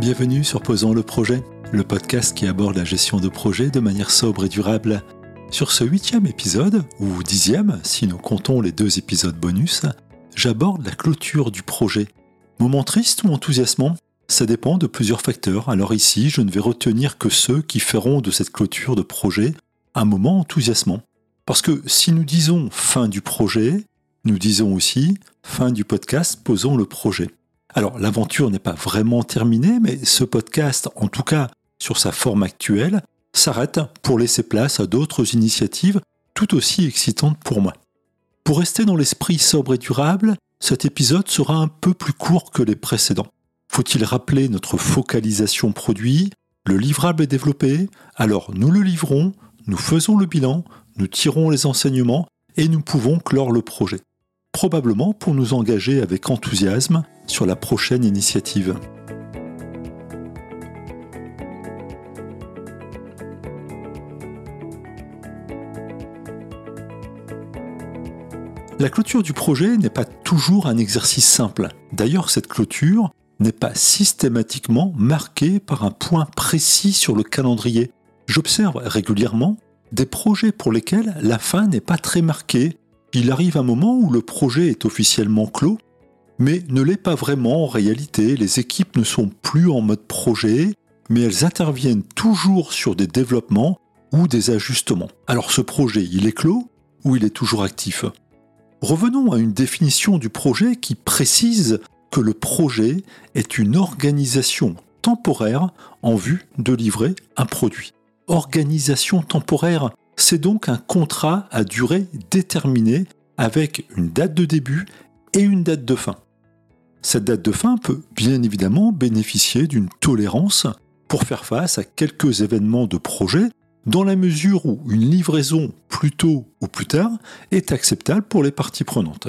Bienvenue sur Posons le projet, le podcast qui aborde la gestion de projets de manière sobre et durable. Sur ce huitième épisode, ou dixième si nous comptons les deux épisodes bonus, j'aborde la clôture du projet. Moment triste ou enthousiasmant Ça dépend de plusieurs facteurs, alors ici je ne vais retenir que ceux qui feront de cette clôture de projet un moment enthousiasmant. Parce que si nous disons fin du projet, nous disons aussi fin du podcast Posons le projet. Alors l'aventure n'est pas vraiment terminée, mais ce podcast, en tout cas sur sa forme actuelle, s'arrête pour laisser place à d'autres initiatives tout aussi excitantes pour moi. Pour rester dans l'esprit sobre et durable, cet épisode sera un peu plus court que les précédents. Faut-il rappeler notre focalisation produit? Le livrable est développé, alors nous le livrons, nous faisons le bilan, nous tirons les enseignements et nous pouvons clore le projet. Probablement pour nous engager avec enthousiasme sur la prochaine initiative. La clôture du projet n'est pas toujours un exercice simple. D'ailleurs, cette clôture n'est pas systématiquement marquée par un point précis sur le calendrier. J'observe régulièrement des projets pour lesquels la fin n'est pas très marquée. Il arrive un moment où le projet est officiellement clos mais ne l'est pas vraiment en réalité. Les équipes ne sont plus en mode projet, mais elles interviennent toujours sur des développements ou des ajustements. Alors ce projet, il est clos ou il est toujours actif? Revenons à une définition du projet qui précise que le projet est une organisation temporaire en vue de livrer un produit. Organisation temporaire, c'est donc un contrat à durée déterminée avec une date de début et une date de fin. Cette date de fin peut bien évidemment bénéficier d'une tolérance pour faire face à quelques événements de projet dans la mesure où une livraison plus tôt ou plus tard est acceptable pour les parties prenantes.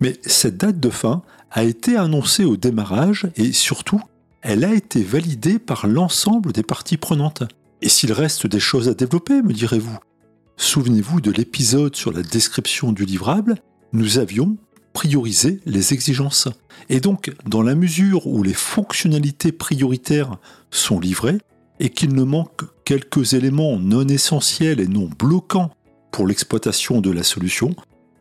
Mais cette date de fin a été annoncée au démarrage et surtout, elle a été validée par l'ensemble des parties prenantes. Et s'il reste des choses à développer, me direz-vous? Souvenez-vous de l'épisode sur la description du livrable, nous avions prioriser les exigences. Et donc, dans la mesure où les fonctionnalités prioritaires sont livrées et qu'il ne manque quelques éléments non essentiels et non bloquants pour l'exploitation de la solution,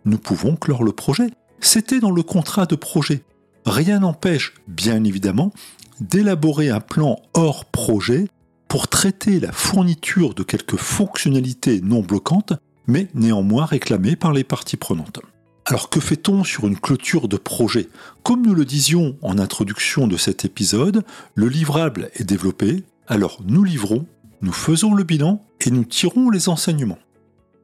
nous pouvons clore le projet. C'était dans le contrat de projet. Rien n'empêche, bien évidemment, d'élaborer un plan hors projet pour traiter la fourniture de quelques fonctionnalités non bloquantes, mais néanmoins réclamées par les parties prenantes. Alors que fait-on sur une clôture de projet? Comme nous le disions en introduction de cet épisode, le livrable est développé, alors nous livrons, nous faisons le bilan et nous tirons les enseignements.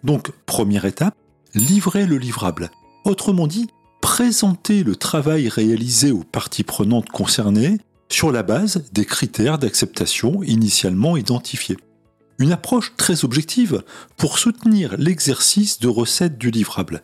Donc, première étape, livrer le livrable. Autrement dit, présenter le travail réalisé aux parties prenantes concernées sur la base des critères d'acceptation initialement identifiés. Une approche très objective pour soutenir l'exercice de recette du livrable.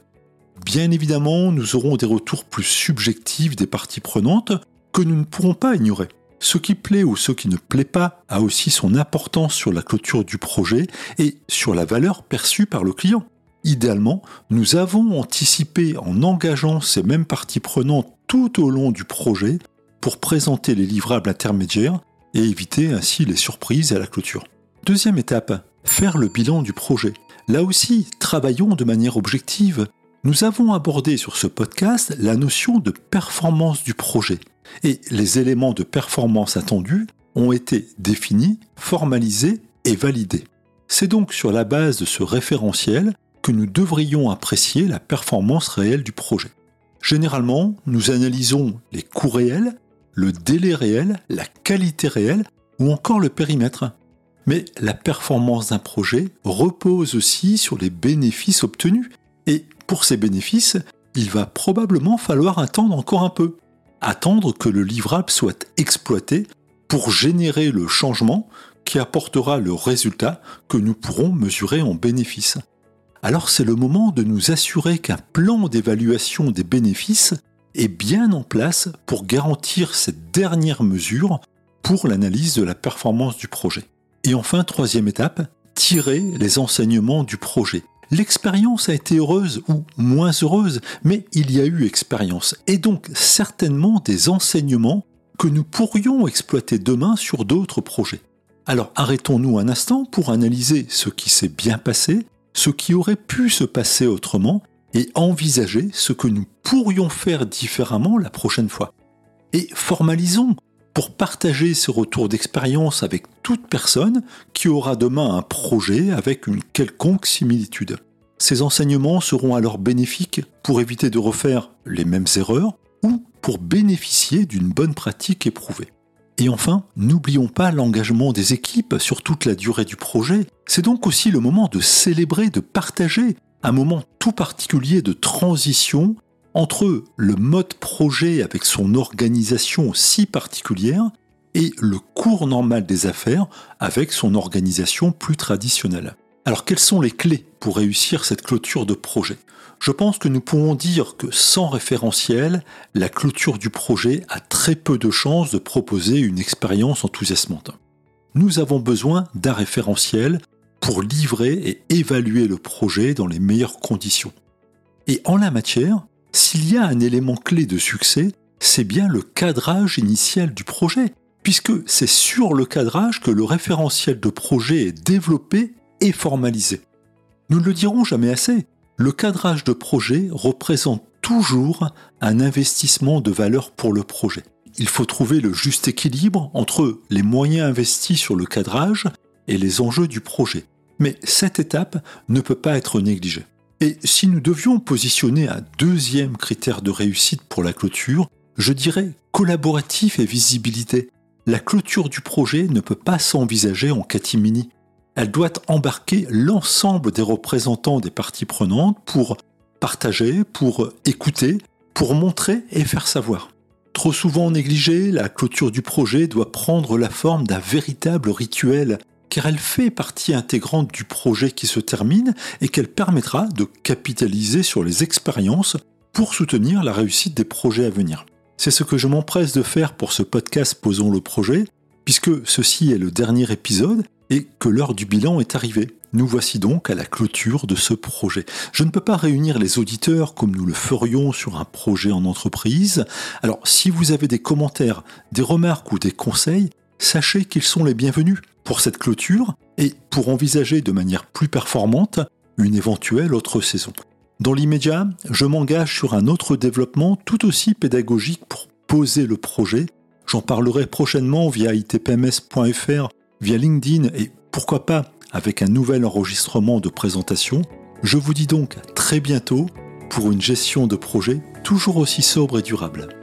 Bien évidemment, nous aurons des retours plus subjectifs des parties prenantes que nous ne pourrons pas ignorer. Ce qui plaît ou ce qui ne plaît pas a aussi son importance sur la clôture du projet et sur la valeur perçue par le client. Idéalement, nous avons anticipé en engageant ces mêmes parties prenantes tout au long du projet pour présenter les livrables intermédiaires et éviter ainsi les surprises à la clôture. Deuxième étape, faire le bilan du projet. Là aussi, travaillons de manière objective nous avons abordé sur ce podcast la notion de performance du projet et les éléments de performance attendus ont été définis, formalisés et validés. C'est donc sur la base de ce référentiel que nous devrions apprécier la performance réelle du projet. Généralement, nous analysons les coûts réels, le délai réel, la qualité réelle ou encore le périmètre. Mais la performance d'un projet repose aussi sur les bénéfices obtenus et pour ces bénéfices, il va probablement falloir attendre encore un peu. Attendre que le livrable soit exploité pour générer le changement qui apportera le résultat que nous pourrons mesurer en bénéfices. Alors c'est le moment de nous assurer qu'un plan d'évaluation des bénéfices est bien en place pour garantir cette dernière mesure pour l'analyse de la performance du projet. Et enfin, troisième étape, tirer les enseignements du projet L'expérience a été heureuse ou moins heureuse, mais il y a eu expérience, et donc certainement des enseignements que nous pourrions exploiter demain sur d'autres projets. Alors arrêtons-nous un instant pour analyser ce qui s'est bien passé, ce qui aurait pu se passer autrement, et envisager ce que nous pourrions faire différemment la prochaine fois. Et formalisons pour partager ce retour d'expérience avec toute personne qui aura demain un projet avec une quelconque similitude. Ces enseignements seront alors bénéfiques pour éviter de refaire les mêmes erreurs ou pour bénéficier d'une bonne pratique éprouvée. Et enfin, n'oublions pas l'engagement des équipes sur toute la durée du projet. C'est donc aussi le moment de célébrer, de partager un moment tout particulier de transition entre le mode projet avec son organisation si particulière et le cours normal des affaires avec son organisation plus traditionnelle. Alors quelles sont les clés pour réussir cette clôture de projet? Je pense que nous pouvons dire que sans référentiel, la clôture du projet a très peu de chances de proposer une expérience enthousiasmante. Nous avons besoin d'un référentiel pour livrer et évaluer le projet dans les meilleures conditions. Et en la matière, s'il y a un élément clé de succès, c'est bien le cadrage initial du projet, puisque c'est sur le cadrage que le référentiel de projet est développé et formalisé. Nous ne le dirons jamais assez, le cadrage de projet représente toujours un investissement de valeur pour le projet. Il faut trouver le juste équilibre entre les moyens investis sur le cadrage et les enjeux du projet. Mais cette étape ne peut pas être négligée. Et si nous devions positionner un deuxième critère de réussite pour la clôture, je dirais collaboratif et visibilité. La clôture du projet ne peut pas s'envisager en catimini. Elle doit embarquer l'ensemble des représentants des parties prenantes pour partager, pour écouter, pour montrer et faire savoir. Trop souvent négligée, la clôture du projet doit prendre la forme d'un véritable rituel car elle fait partie intégrante du projet qui se termine et qu'elle permettra de capitaliser sur les expériences pour soutenir la réussite des projets à venir. C'est ce que je m'empresse de faire pour ce podcast Posons le projet, puisque ceci est le dernier épisode et que l'heure du bilan est arrivée. Nous voici donc à la clôture de ce projet. Je ne peux pas réunir les auditeurs comme nous le ferions sur un projet en entreprise. Alors si vous avez des commentaires, des remarques ou des conseils, sachez qu'ils sont les bienvenus pour cette clôture et pour envisager de manière plus performante une éventuelle autre saison. Dans l'immédiat, je m'engage sur un autre développement tout aussi pédagogique pour poser le projet. J'en parlerai prochainement via itpms.fr, via LinkedIn et pourquoi pas avec un nouvel enregistrement de présentation. Je vous dis donc très bientôt pour une gestion de projet toujours aussi sobre et durable.